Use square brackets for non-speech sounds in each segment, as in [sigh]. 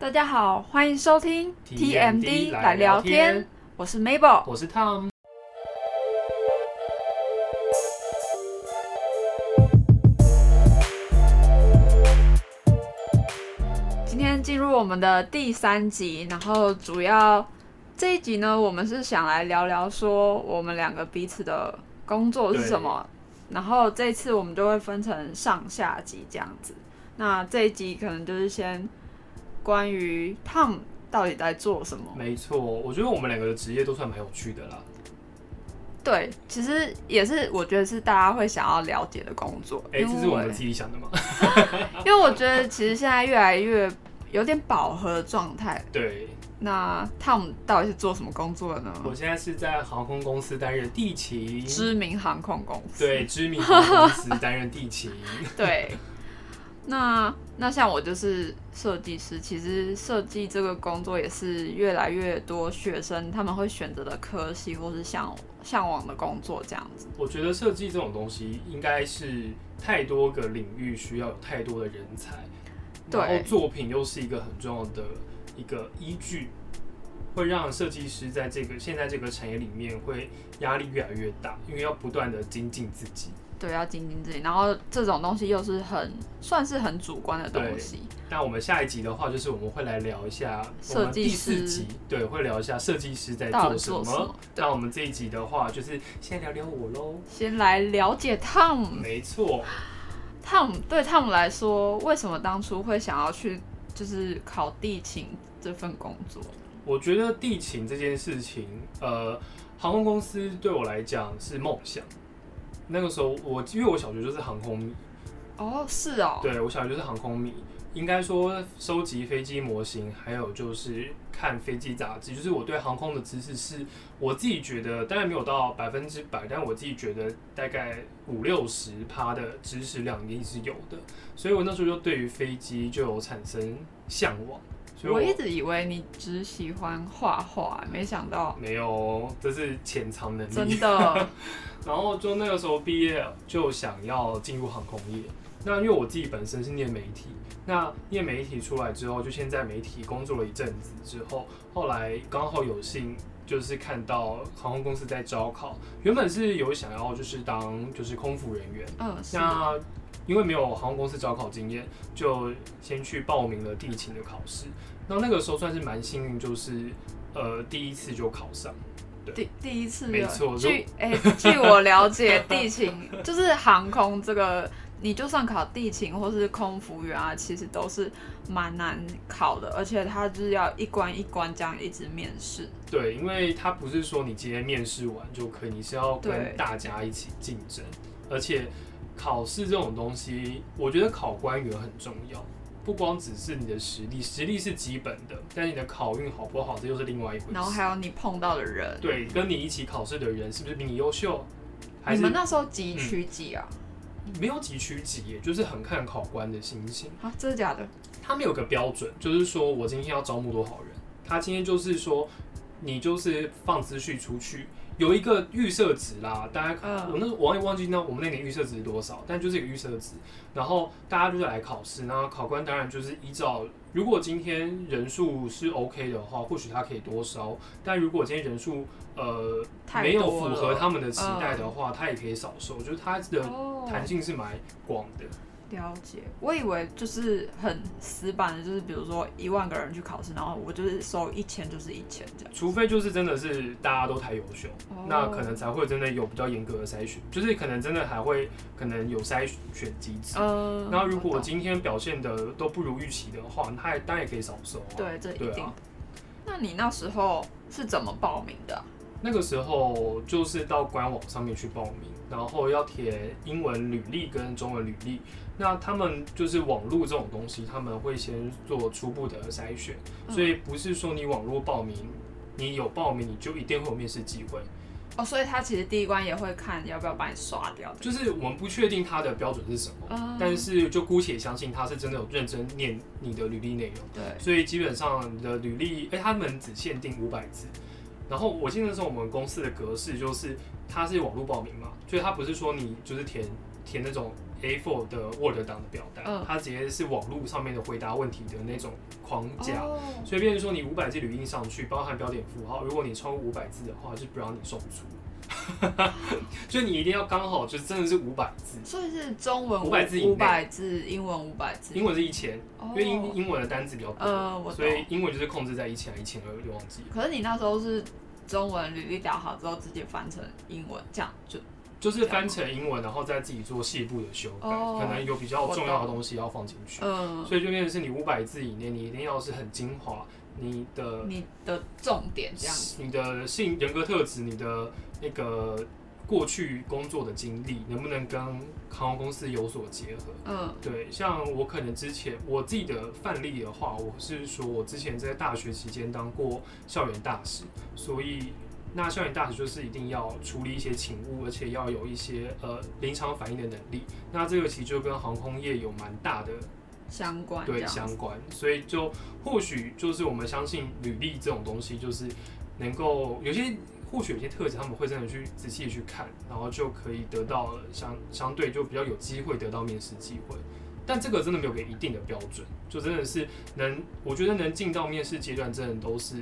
大家好，欢迎收听 TMD 来聊天，我是 Mabel。我是 Tom。今天进入我们的第三集，然后主要这一集呢，我们是想来聊聊说我们两个彼此的工作是什么，然后这次我们就会分成上下集这样子。那这一集可能就是先关于 Tom 到底在做什么。没错，我觉得我们两个的职业都算蛮有趣的啦。对，其实也是我觉得是大家会想要了解的工作。哎、这是我们自己想的吗？[laughs] 因为我觉得其实现在越来越有点饱和的状态。[laughs] 对，那 Tom 到底是做什么工作的呢？我现在是在航空公司担任地勤，知名航空公司。对，知名航空公司担任地勤。[laughs] 对。那那像我就是设计师，其实设计这个工作也是越来越多学生他们会选择的科系或是向向往的工作这样子。我觉得设计这种东西应该是太多个领域需要有太多的人才，然后作品又是一个很重要的一个依据，会让设计师在这个现在这个产业里面会压力越来越大，因为要不断的精进自己。对，要精进自己，然后这种东西又是很算是很主观的东西。那我们下一集的话，就是我们会来聊一下设计师，对，会聊一下设计师在做什么。那我们这一集的话，就是先聊聊我喽，先来了解 Tom。没错，Tom 对 Tom 来说，为什么当初会想要去就是考地勤这份工作？我觉得地勤这件事情，呃，航空公司对我来讲是梦想。那个时候我因为我小学就是航空迷，哦，是哦，对我小学就是航空迷，应该说收集飞机模型，还有就是看飞机杂志，就是我对航空的知识是我自己觉得，当然没有到百分之百，但我自己觉得大概五六十趴的知识量一定是有的，所以我那时候就对于飞机就有产生向往。我一直以为你只喜欢画画，没想到没有，这是潜藏能力，真的。[laughs] 然后就那个时候毕业就想要进入航空业，那因为我自己本身是念媒体，那念媒体出来之后，就先在媒体工作了一阵子之后，后来刚好有幸就是看到航空公司在招考，原本是有想要就是当就是空服人员，嗯，那因为没有航空公司招考经验，就先去报名了地勤的考试，那那个时候算是蛮幸运，就是呃第一次就考上。第第一次，没错。据哎，据我了解，地勤就是航空这个，你就算考地勤或是空服员啊，其实都是蛮难考的，而且它就是要一关一关这样一直面试。对，因为它不是说你今天面试完就可以，你是要跟大家一起竞争，而且考试这种东西，我觉得考官员很重要。不光只是你的实力，实力是基本的，但你的考运好不好，这又是另外一回事。然后还有你碰到的人，对，跟你一起考试的人是不是比你优秀？你们那时候几区几啊？没有几区几，就是很看考官的心情。啊，真的假的？他们有个标准，就是说我今天要招募多少人，他今天就是说你就是放资讯出去。有一个预设值啦，大家我那我也忘记那我们那年预设值是多少，但就是一个预设值，然后大家就是来考试，然后考官当然就是依照，如果今天人数是 OK 的话，或许他可以多烧，但如果今天人数呃没有符合他们的期待的话，他也可以少收，就是它的弹性是蛮广的。了解，我以为就是很死板的，就是比如说一万个人去考试，然后我就是收一千就是一千这样。除非就是真的是大家都太优秀，那可能才会真的有比较严格的筛选，就是可能真的还会可能有筛选机制。嗯。那如果今天表现的都不如预期的话，他当然也可以少收。对，这一定。那你那时候是怎么报名的？那个时候就是到官网上面去报名，然后要填英文履历跟中文履历。那他们就是网络这种东西，他们会先做初步的筛选，所以不是说你网络报名，你有报名你就一定会有面试机会。哦，所以他其实第一关也会看要不要把你刷掉。就是我们不确定他的标准是什么，但是就姑且相信他是真的有认真念你的履历内容。对，所以基本上你的履历，哎，他们只限定五百字。然后我记得是我们公司的格式就是它是网络报名嘛，所以它不是说你就是填填那种。A4 的 Word 档的表单，它直接是网络上面的回答问题的那种框架，所以变成说你五百字语音上去，包含标点符号，如果你超过五百字的话，就不让你送出。[laughs] 所以你一定要刚好就是真的是五百字，所以是中文五百字，五百字，英文五百字，英文是一千，因为英英文的单字比较多，所以英文就是控制在一千一千二，就忘记。可是你那时候是中文履历打好之后，直接翻成英文，这样就就是翻成英文，然后再自己做细部的修改，可能有比较重要的东西要放进去，嗯，所以就变成是你五百字以内，你一定要是很精华，你的你的重点这样，你的性人格特质，你的那个。过去工作的经历能不能跟航空公司有所结合？嗯，对，像我可能之前我自己的范例的话，我是说我之前在大学期间当过校园大使，所以那校园大使就是一定要处理一些勤务，而且要有一些呃临场反应的能力。那这个其实就跟航空业有蛮大的相关，对相关，所以就或许就是我们相信履历这种东西，就是能够有些。或许有些特质，他们会真的去仔细去看，然后就可以得到相相对就比较有机会得到面试机会。但这个真的没有给一定的标准，就真的是能，我觉得能进到面试阶段，真的都是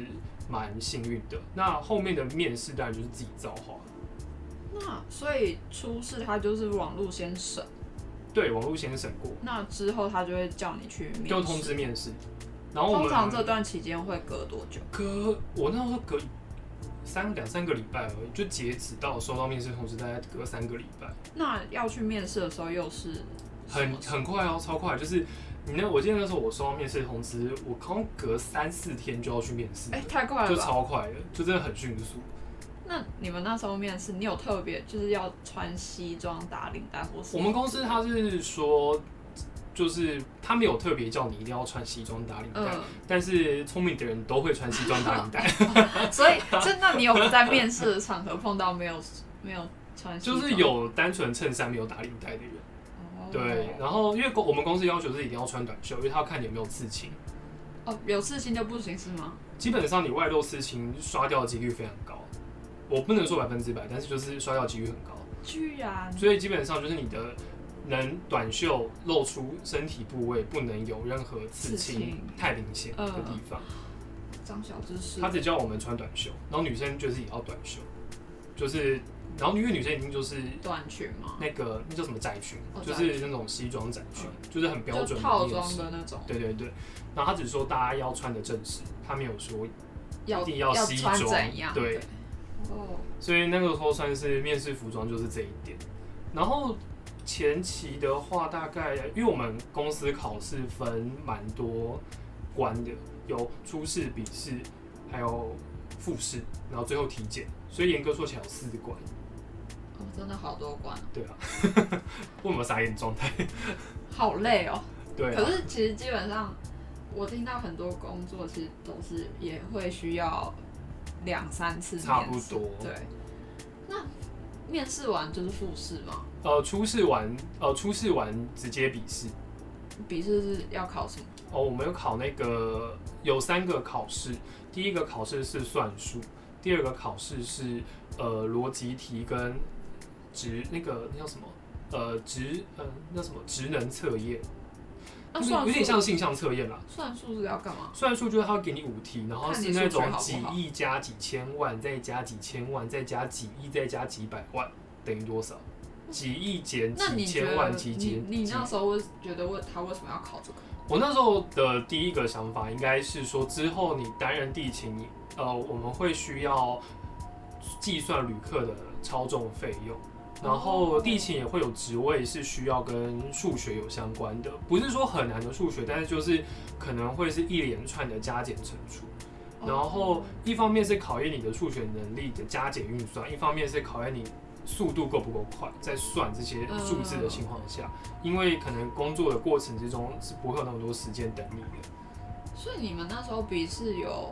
蛮幸运的。那后面的面试当然就是自己造化。那所以初试他就是网络先审，对，网络先审过。那之后他就会叫你去，就通知面试。然后通常这段期间会隔多久？隔我那时候隔。三两三个礼拜而已，就截止到收到面试通知，大概隔三个礼拜。那要去面试的时候又是很很快哦，超快。就是你那，我记得那时候我收到面试通知，我刚隔三四天就要去面试。哎，太快了，就超快的，就真的很迅速。那你们那时候面试，你有特别就是要穿西装打领带，或是我们公司他是说。就是他没有特别叫你一定要穿西装打领带，但是聪明的人都会穿西装打领带。[laughs] 所以，真的你有在面试的场合碰到没有没有穿？就是有单纯衬衫没有打领带的人。对，然后因为公我们公司要求是一定要穿短袖，因为他要看你有没有刺青。哦，有刺青就不行是吗？基本上你外露刺青刷掉的几率非常高。我不能说百分之百，但是就是刷掉几率很高。居然。所以基本上就是你的。能短袖露出身体部位，不能有任何刺青太明显的地方。张小知识。他只叫我们穿短袖，然后女生就是也要短袖，就是然后因为女生已经就是短裙嘛，那个那叫什么窄裙，就是那种西装窄裙，就是很标准套装的那种。对对对，然后他只说大家要穿的正式，他没有说一定要西装对。哦。所以那个时候算是面试服装就是这一点，然后。前期的话，大概因为我们公司考试分蛮多关的，有初试、笔试，还有复试，然后最后体检，所以严格说起来有四关。哦，真的好多关。对啊，为什么傻眼状态？好累哦。对。可是其实基本上，我听到很多工作其实都是也会需要两三次差不多。对。那面试完就是复试吗？呃，初试完，呃，初试完直接笔试。笔试是要考什么？哦，我们有考那个有三个考试，第一个考试是算术，第二个考试是呃逻辑题跟职那个那叫什么？呃职呃那什么职能测验。那算有点像性向测验啦。算术是要干嘛？算术就是他会给你五题，然后是那种几亿加几千万，再加几千万，再加几亿，再加几百万，等于多少？几亿减几千万基金，你那时候觉得为他为什么要考这个？我那时候的第一个想法应该是说，之后你担任地勤，呃，我们会需要计算旅客的超重费用，然后地勤也会有职位是需要跟数学有相关的，不是说很难的数学，但是就是可能会是一连串的加减乘除，然后一方面是考验你的数学能力的加减运算，一方面是考验你。速度够不够快？在算这些数字的情况下，因为可能工作的过程之中是不会有那么多时间等你的。所以你们那时候笔试有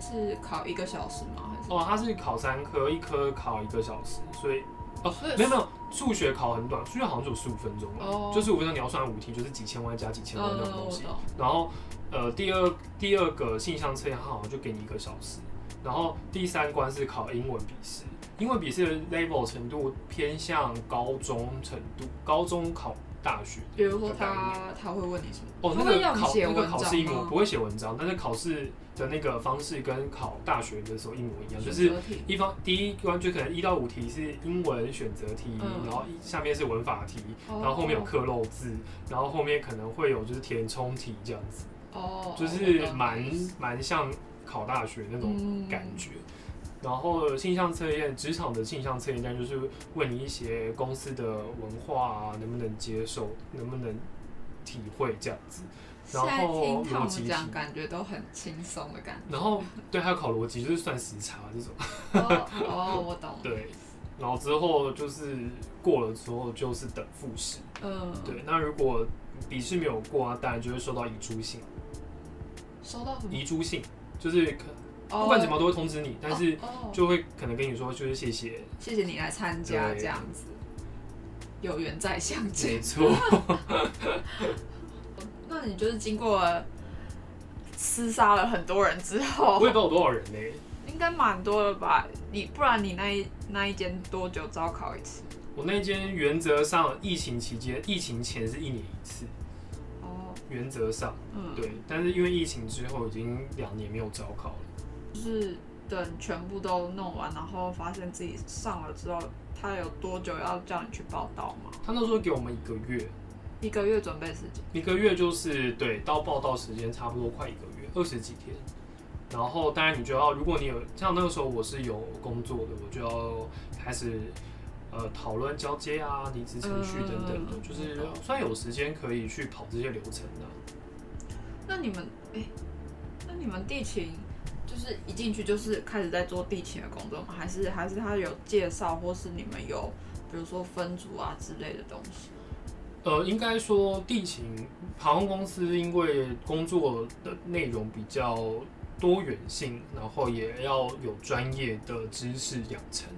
是考一个小时吗？还是哦，他是考三科，一科考一个小时，所以哦，没有没有，数学考很短，数学好像只有十五分钟，哦，就十五分钟你要算五题，就是几千万加几千万那种东西。然后呃，第二第二个性向测验，它好像就给你一个小时。然后第三关是考英文笔试。英文笔试的 level 程度偏向高中程度，高中考大学。比如说他他会问你什么？哦，那个考那个考试一模不会写文章，但是考试的那个方式跟考大学的时候一模一样，就是一方第一关就可能一到五题是英文选择题，嗯。然后下面是文法题，哦。然后后面有刻漏字，然后后面可能会有就是填充题这样子，哦，就是蛮蛮像考大学那种嗯。感觉。然后性向测验，职场的性向测验，但就是问你一些公司的文化啊，能不能接受，能不能体会这样子。然后听他逻辑讲，感觉都很轻松的感觉。然后对，还有考逻辑，就是算时差这种。哦哦，我懂。对，然后之后就是过了之后就是等复试。嗯，对，那如果笔试没有过啊，当然就会收到遗珠信。收到什么？遗珠信就是可哦不管怎么都会通知你，但是就会可能跟你说就是谢谢，谢谢你来参加对这样子，有缘再相见没。错。[laughs] 那你就是经过了厮杀了很多人之后我，也不知道有多少人呢、应该蛮多的吧？你不然你那一那一间多久招考一次？我那间原则上疫情期间，疫情前是一年一次，哦，原则上嗯，，对，但是因为疫情之后已经两年没有招考了。就是等全部都弄完，然后发现自己上了之后，他有多久要叫你去报道吗？他那时候给我们一个月，一个月准备时间。一个月就是对到报道时间差不多快一个月，二十几天。然后当然你就要，如果你有像那个时候我是有工作的，我就要开始呃讨论交接啊、离职程序等等的，嗯就是算有时间可以去跑这些流程的、那你们，哎、那你们地勤就是一进去就是开始在做地勤的工作吗？还是还是他有介绍，或是你们有比如说分组啊之类的东西？呃，应该说地勤航空公司因为工作的内容比较多元性，然后也要有专业的知识养成，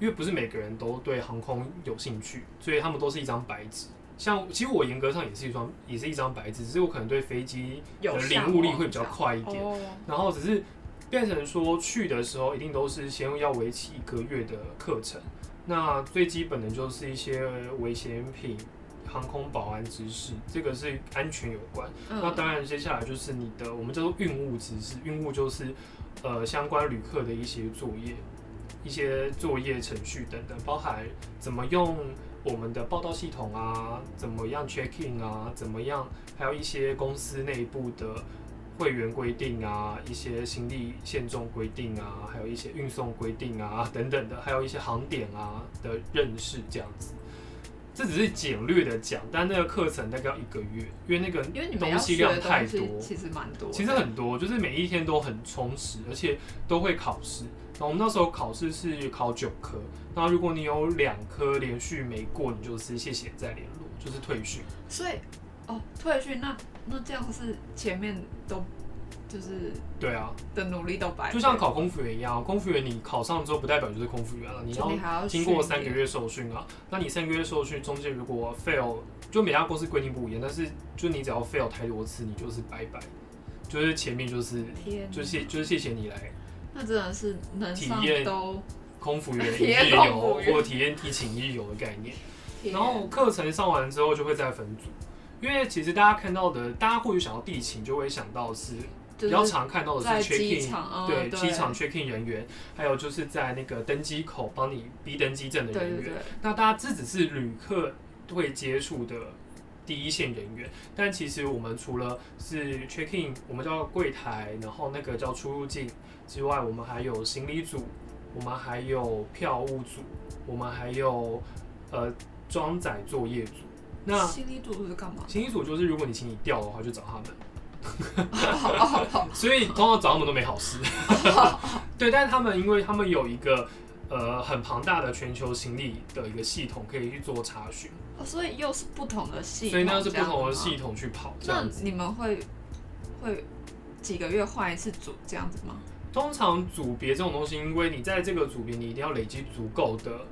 因为不是每个人都对航空有兴趣，所以他们都是一张白纸。像其实我严格上也是一双，也是一张白纸，只是我可能对飞机的有领悟力会比较快一点，哦，然后只是变成说去的时候一定都是先要为期一个月的课程，那最基本的就是一些危险品、航空保安知识，这个是安全有关。嗯那当然接下来就是你的我们叫做运务知识，运务就是呃相关旅客的一些作业、一些作业程序等等，包含怎么用我们的报到系统啊，怎么样 check in 啊，怎么样，还有一些公司内部的会员规定啊，一些行李限重规定啊，还有一些运送规定啊等等的，还有一些航点啊的认识这样子。这只是简略的讲，但那个课程大概要一个月，因为那个东西量太多，其实蛮多，其实很多，就是每一天都很充实，而且都会考试。然后我们那时候考试是考九科，那如果你有两科连续没过，你就是谢谢再联络，就是退训。所以哦，退训那那这样是前面都就是对啊，的努力都白费，就像考空服员一样，空服员你考上之后不代表就是空服员了，你要经过三个月受训啊。那你三个月受训中间如果 fail，就每家公司规定不一样，但是就你只要 fail 太多次，你就是拜拜，就是前面就是天，就谢就是谢谢你来那真的是能体验都空服员一 [laughs] 体验日游或体验提勤一日游的概念。然后课程上完之后就会再分组，因为其实大家看到的，大家或许想到地勤，就会想到是比较常看到的是 check 机 in，场嗯对，机场 check in 人员，还有就是在那个登机口帮你逼登机证的人员。那大家这只是旅客会接触的第一线人员，但其实我们除了是 check in，我们叫柜台，然后那个叫出入境之外，我们还有行李组，我们还有票务组，我们还有呃装载作业组。那心理组是干嘛？行李组就是如果你行李掉的话，就找他们。[laughs] 所以通常找他们都没好事。[laughs] 对，但是他们因为他们有一个呃很庞大的全球行李的一个系统，可以去做查询，哦，所以又是不同的系统，所以那是不同的系统去跑这那。你们会会几个月换一次组这样子吗？通常组别这种东西，因为你在这个组别，你一定要累积足够的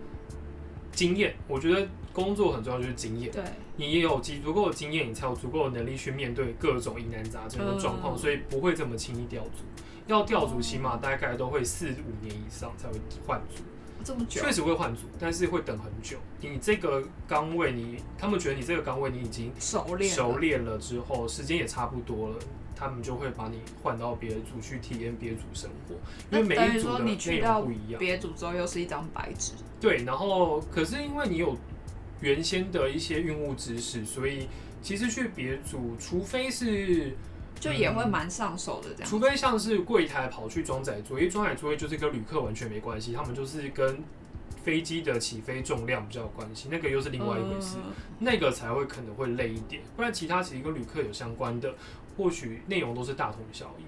经验。我觉得工作很重要，就是经验。对，你也有积足够的经验，你才有足够的能力去面对各种疑难杂症的状况，嗯所以不会这么轻易调组。要调组，起码大概都会四五年以上才会换组。这么久，确实会换组，但是会等很久。你这个岗位，你他们觉得你这个岗位你已经熟练熟练了之后，时间也差不多了，他们就会把你换到别的组去体验别的组生活，因为每一组的内容不一样。别组之后又是一张白纸。对，然后可是因为你有原先的一些运物知识，所以其实去别组，除非是。就也会蛮上手的这样，除非像是柜台跑去装载作业，装载作业就是跟旅客完全没关系，他们就是跟飞机的起飞重量比较有关系，那个又是另外一回事，那个才会可能会累一点，不然其他其实跟旅客有相关的，或许内容都是大同小异。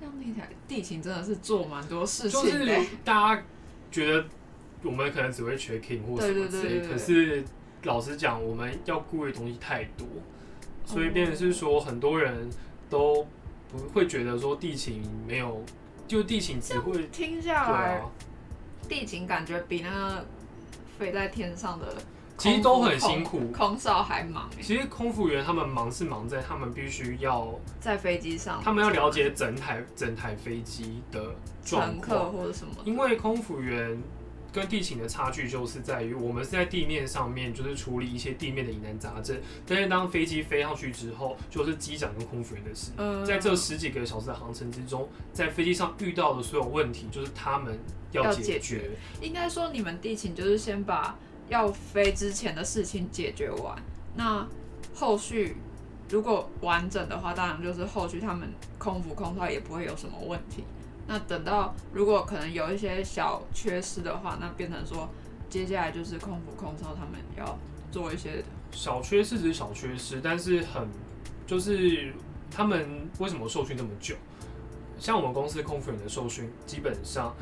这样听起来，地勤真的是做蛮多事情，就是大家觉得我们可能只会 checking 或什么之类，可是老实讲，我们要顾的东西太多，所以变成是说很多人。都不会觉得说地勤没有，就地勤只会听下来，地勤感觉比那个飞在天上的其实都很辛苦，空少还忙。其实空服员他们忙是忙在他们必须要在飞机上，他们要了解整台整台飞机的乘客或者什么，因为空服员。跟地勤的差距就是在于，我们是在地面上面，就是处理一些地面的疑难杂症。但是当飞机飞上去之后，就是机长跟空服员的事。在这十几个小时的航程之中，在飞机上遇到的所有问题，就是他们要解决。应该说，你们地勤就是先把要飞之前的事情解决完。那后续如果完整的话，当然就是后续他们空服空套也不会有什么问题。那等到如果可能有一些小缺失的话，那变成说接下来就是空腹空少他们要做一些小缺失，只是小缺失，但是很就是他们为什么受训那么久？像我们公司空服员的受训，基本上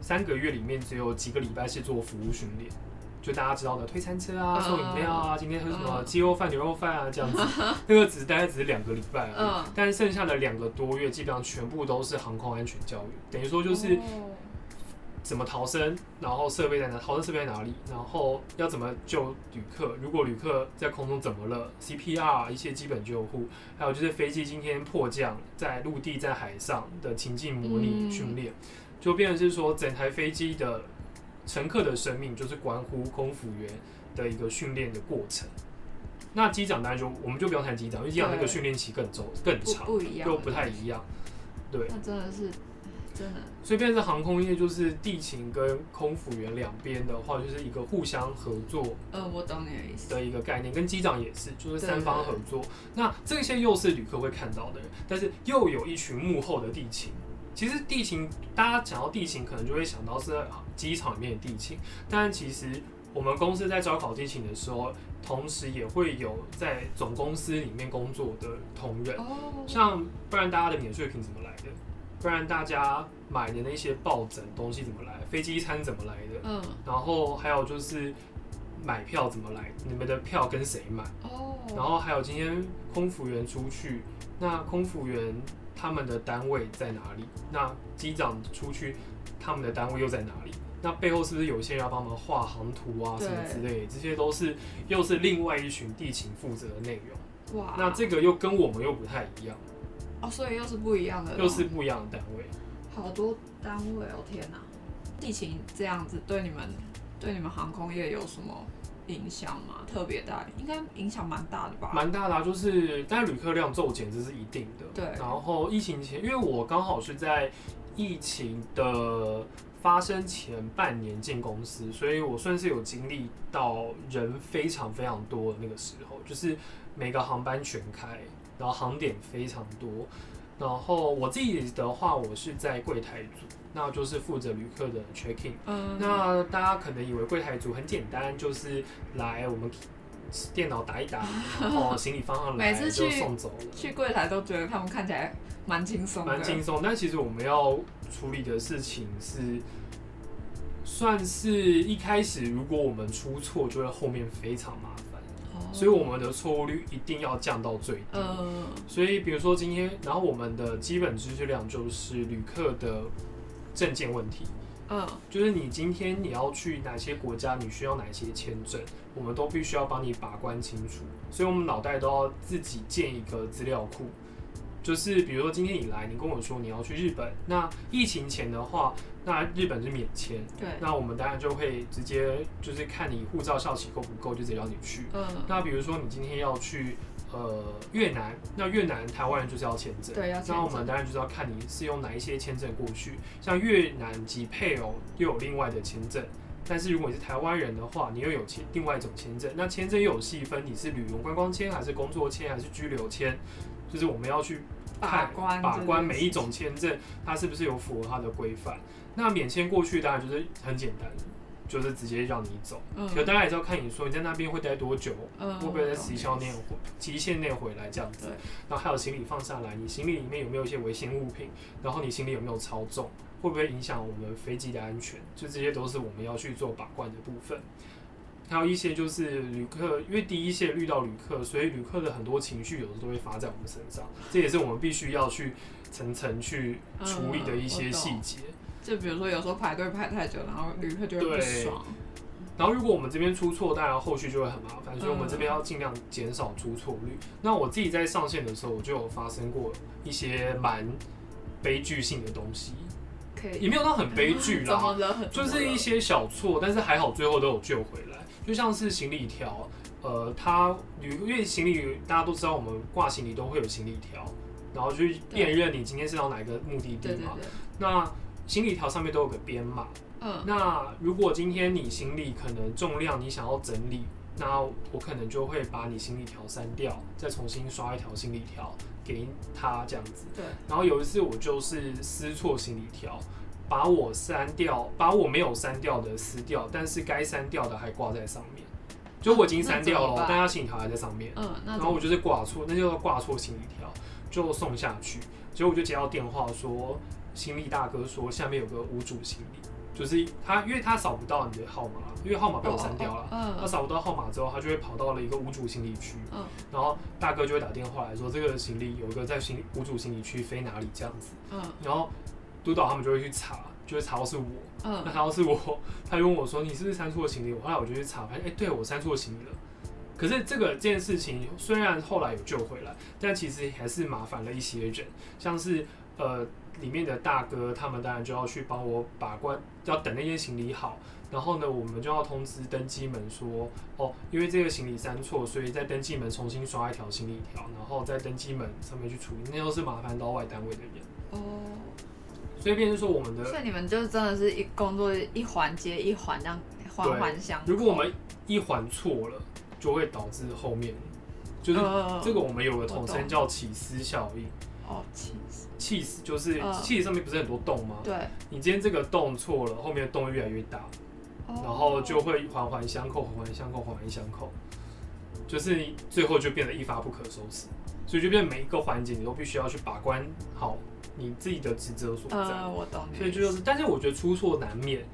三个月里面只有几个礼拜是做服务训练。就大家知道的推餐车啊、送饮料啊，今天喝什么鸡肉饭、牛肉饭啊这样子，[laughs] 那个只大概只是两个礼拜而已。但是剩下的两个多月，基本上全部都是航空安全教育，等于说就是怎么逃生，然后设备在哪，逃生设备在哪里，然后要怎么救旅客，如果旅客在空中怎么了，CPR 一些基本救护，还有就是飞机今天迫降，在陆地在海上的情境模拟训练，就变成是说整台飞机的。乘客的生命就是关乎空服员的一个训练的过程。那机长当然就我们就不用谈机长，因为机长那个训练期更周更长，不一样，又不太一样。对，那真的是真的。所以变成航空业就是地勤跟空服员两边的话，就是一个互相合作。呃，我懂你的意思。的一个概念，跟机长也是，就是三方合作。那这些又是旅客会看到的人，但是又有一群幕后的地勤。其实地勤，大家讲到地勤，可能就会想到是机场里面的地勤。但其实我们公司在招考地勤的时候，同时也会有在总公司里面工作的同仁。哦。像不然大家的免税品怎么来的？不然大家买的那些抱枕东西怎么来？飞机餐怎么来的？嗯。然后还有就是买票怎么来？你们的票跟谁买？哦。然后还有今天空服员出去，那空服员。他们的单位在哪里？那机长出去，他们的单位又在哪里？那背后是不是有一些人要帮忙画航图啊，什么之类的？这些都是又是另外一群地勤负责的内容。哇，那这个又跟我们又不太一样。哦，所以又是不一样的，又是不一样的单位。好多单位哦，天哪！地勤这样子对你们，对你们航空业有什么？影响嘛，特别大，应该影响蛮大的吧？蛮大的，就是，但旅客量骤减这是一定的。对。然后疫情前，因为我刚好是在疫情的发生前半年进公司，所以我算是有经历到人非常非常多的那个时候，就是每个航班全开，然后航点非常多。然后我自己的话，我是在柜台组。那就是负责旅客的 checking。嗯，那大家可能以为柜台组很简单，就是来我们电脑打一打，[laughs] 然后行李放上来就送走了。去柜台都觉得他们看起来蛮轻松，蛮轻松。但其实我们要处理的事情是，算是一开始如果我们出错，就会后面非常麻烦。所以我们的错误率一定要降到最低。嗯，所以比如说今天，然后我们的基本知识量就是旅客的。证件问题，嗯，就是你今天你要去哪些国家，你需要哪些签证，我们都必须要帮你把关清楚。所以，我们脑袋都要自己建一个资料库，就是比如说今天你来，你跟我说你要去日本，那疫情前的话，那日本是免签，对，那我们当然就会直接就是看你护照效期够不够，就直接让你去。嗯，那比如说你今天要去呃越南，那越南台湾人就是要签证，对，要那我们当然就是要看你是用哪一些签证过去，像越南及配偶又有另外的签证。但是如果你是台湾人的话，你又有签另外一种签证，那签证又有细分，你是旅游观光签还是工作签还是居留签，就是我们要去看把关每一种签证，它是不是有符合它的规范。那免签过去当然就是很简单，就是直接让你走。嗯。可大家也是要看你说你在那边会待多久，嗯会不会在时效内回期限内回来这样子。然后还有行李放下来，你行李里面有没有一些危险物品？然后你行李有没有超重？会不会影响我们飞机的安全？就这些都是我们要去做把关的部分。还有一些就是旅客，因为第一线遇到旅客，所以旅客的很多情绪有时候都会发在我们身上，这也是我们必须要去层层去处理的一些细节。就比如说有时候排队排太久，然后旅客就会不爽。然后如果我们这边出错，当然后续就会很麻烦，所以我们这边要尽量减少出错率。那我自己在上线的时候，我就有发生过一些蛮悲剧性的东西。也没有到很悲剧啦，[laughs] 就是一些小错，但是还好最后都有救回来。就像是行李条，呃，它旅因为行李大家都知道，我们挂行李都会有行李条，然后去辨认你今天是到哪个目的地嘛。那行李条上面都有个编码，嗯，那如果今天你行李可能重量你想要整理，那我可能就会把你行李条删掉，再重新刷一条行李条。给他这样子，对。然后有一次我就是撕错行李条，把我删掉，把我没有删掉的撕掉，但是该删掉的还挂在上面。就我已经删掉了，但他行李条还在上面。嗯，然后我就是挂错，那就挂错行李条，就送下去。结果我就接到电话说，行李大哥说下面有个无主行李。就是他，因为他扫不到你的号码，因为号码被我删掉了。嗯。他扫不到号码之后，他就会跑到了一个无主行李区。嗯。然后大哥就会打电话来说，这个行李有一个在行无主行李区飞哪里这样子。嗯。然后督导他们就会去查，就会查到是我。嗯。那查到是我，他就问我说：“你是不是删错行李？”我后来我就去查，发现哎，对我删错行李了。可是这个这件事情虽然后来有救回来，但其实还是麻烦了一些人，像是呃。里面的大哥，他们当然就要去帮我把关，要等那些行李好，然后呢，我们就要通知登机门说，哦，因为这个行李删错，所以在登机门重新刷一条行李条，然后在登机门上面去处理，那都是麻烦到外单位的人。哦。所以变成说我们的，所以你们就真的是一工作一环接一环这样环环相。如果我们一环错了，就会导致后面，就是这个我们有个统称叫起司效应。哦，气死！气死！就是气子上面不是很多洞吗？对。你今天这个洞错了，后面的洞越来越大，然后就会环环相扣，环环相扣，环环相扣，就是最后就变得一发不可收拾。所以就变每一个环节你都必须要去把关好你自己的职责所在。呃，我懂。所以就是，但是我觉得出错难免，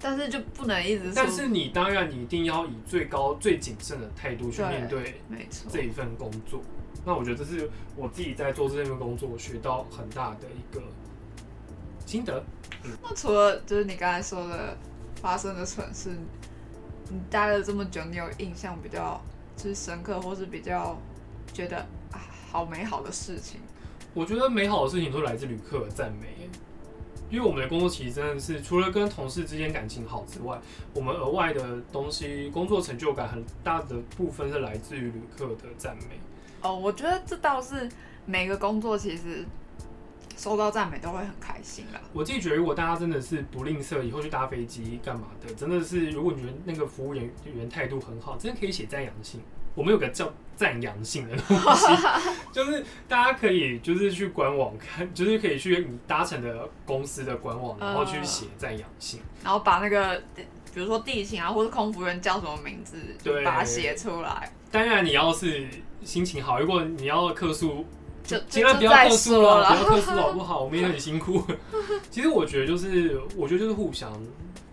但是就不能一直。但是你当然你一定要以最高、最谨慎的态度去面对，没错，这一份工作。那我觉得这是我自己在做这份工作学到很大的一个心得。那除了就是你刚才说的发生的蠢事，你待了这么久，你有印象比较就是深刻，或是比较觉得啊好美好的事情？我觉得美好的事情都来自旅客的赞美，因为我们的工作其实真的是除了跟同事之间感情好之外，我们额外的东西工作成就感很大的部分是来自于旅客的赞美。哦，我觉得这倒是每个工作其实收到赞美都会很开心啦。我自己觉得，如果大家真的是不吝啬，以后去搭飞机干嘛的，真的是如果你觉得那个服务员员态度很好，真的可以写赞扬信。我们有个叫赞扬性的东西，[laughs] 就是大家可以就是去官网看，就是可以去你搭乘的公司的官网，然后去写赞扬信，然后把那个比如说地勤啊，或者空服员叫什么名字，对把它写出来。当然，你要是心情好，如果你要客诉，就尽量不要客诉了，不要客诉好不好？我们也很辛苦。[laughs] 其实我觉得就是，我觉得就是互相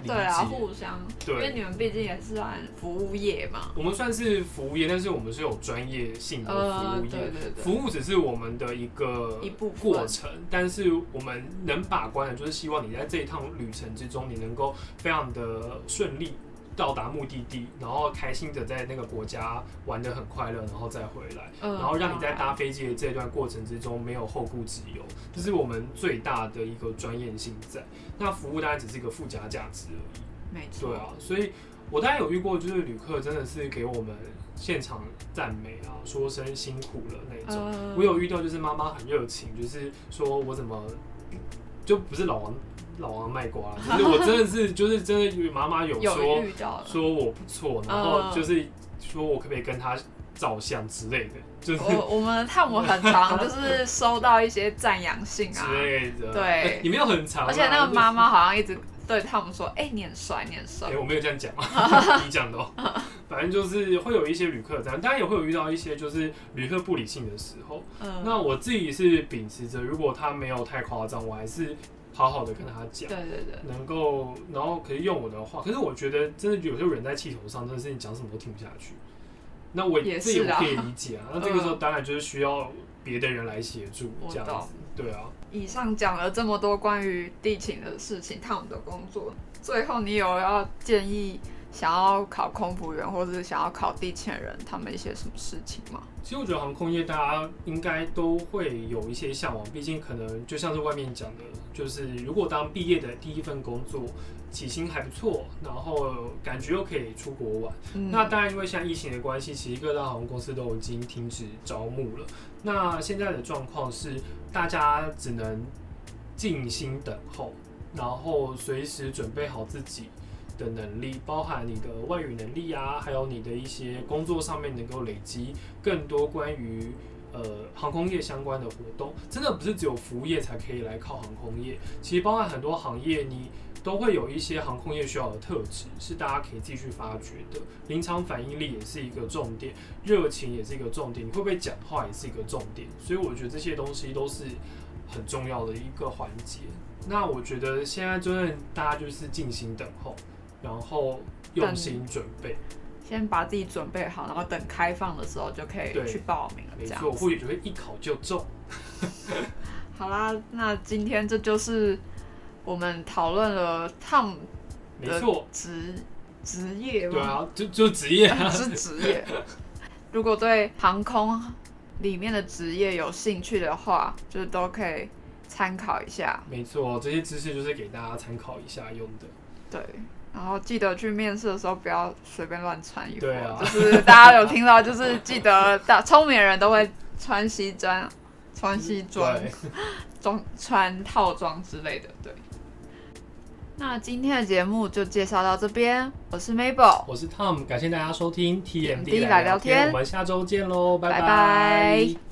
对啊，互相对，因为你们毕竟也是算服务业嘛。我们算是服务业，但是我们是有专业性的服务业，对对对，服务只是我们的一个一步过程，但是我们能把关的，就是希望你在这一趟旅程之中，你能够非常的顺利。到达目的地，然后开心的在那个国家玩的很快乐，然后再回来，然后让你在搭飞机的这段过程之中没有后顾之忧，这是我们最大的一个专业性在。那服务当然只是一个附加价值而已。没错。对啊，所以我当然有遇过，就是旅客真的是给我们现场赞美啊，说声辛苦了那种。我有遇到就是妈妈很热情，就是说我怎么就不是老王。老王卖瓜，[laughs] 就是我真的是，就是真的，妈妈有说说我不错，然后就是说我可不可以跟他照相之类的，就是我我们探母很长，[laughs] 就是收到一些赞扬信啊之类的，对，也没有很长，而且那个妈妈好像一直对他们说，哎，你很帅，你很帅，哎，我没有这样讲 [laughs] 你讲的，反正就是会有一些旅客这样，当然也会有遇到一些就是旅客不理性的时候，嗯，那我自己是秉持着，如果他没有太夸张，我还是。好好的跟他讲，对对对，能够，然后可以用我的话，可是我觉得真的有些人在气头上，真的是你讲什么都听不下去。那我也自己可以理解啊。那 [laughs] 这个时候当然就是需要别的人来协助，这样子。对啊。以上讲了这么多关于地勤的事情，他们的工作，最后你有要建议？想要考空服员或者是想要考地勤人，他们一些什么事情吗？其实我觉得航空业大家应该都会有一些向往，毕竟可能就像是外面讲的，就是如果当毕业的第一份工作起薪还不错，然后感觉又可以出国玩，那当然因为现在疫情的关系，其实各大航空公司都已经停止招募了。那现在的状况是，大家只能静心等候，然后随时准备好自己。的能力包含你的外语能力啊，还有你的一些工作上面能够累积更多关于呃航空业相关的活动，真的不是只有服务业才可以来靠航空业，其实包含很多行业你都会有一些航空业需要的特质，是大家可以继续发掘的。临场反应力也是一个重点，热情也是一个重点，你会不会讲话也是一个重点，所以我觉得这些东西都是很重要的一个环节。那我觉得现在真的大家就是静心等候。然后用心准备，先把自己准备好，然后等开放的时候就可以去报名了。没错，或许就会一考就中。[laughs] 好啦，那今天这就是我们讨论了 Tom 没错职职业，对啊，就就职业是职业。[laughs] 如果对航空里面的职业有兴趣的话，就都可以参考一下。没错，这些知识就是给大家参考一下用的。对。然后记得去面试的时候不要随便乱穿衣服，啊，就是大家有听到，就是记得大聪明人都会穿西装、穿西装、[laughs] 装穿套装之类的。对。那今天的节目就介绍到这边，我是 Mabel，我是 Tom，感谢大家收听 TMD 来聊天，我们下周见喽，拜拜。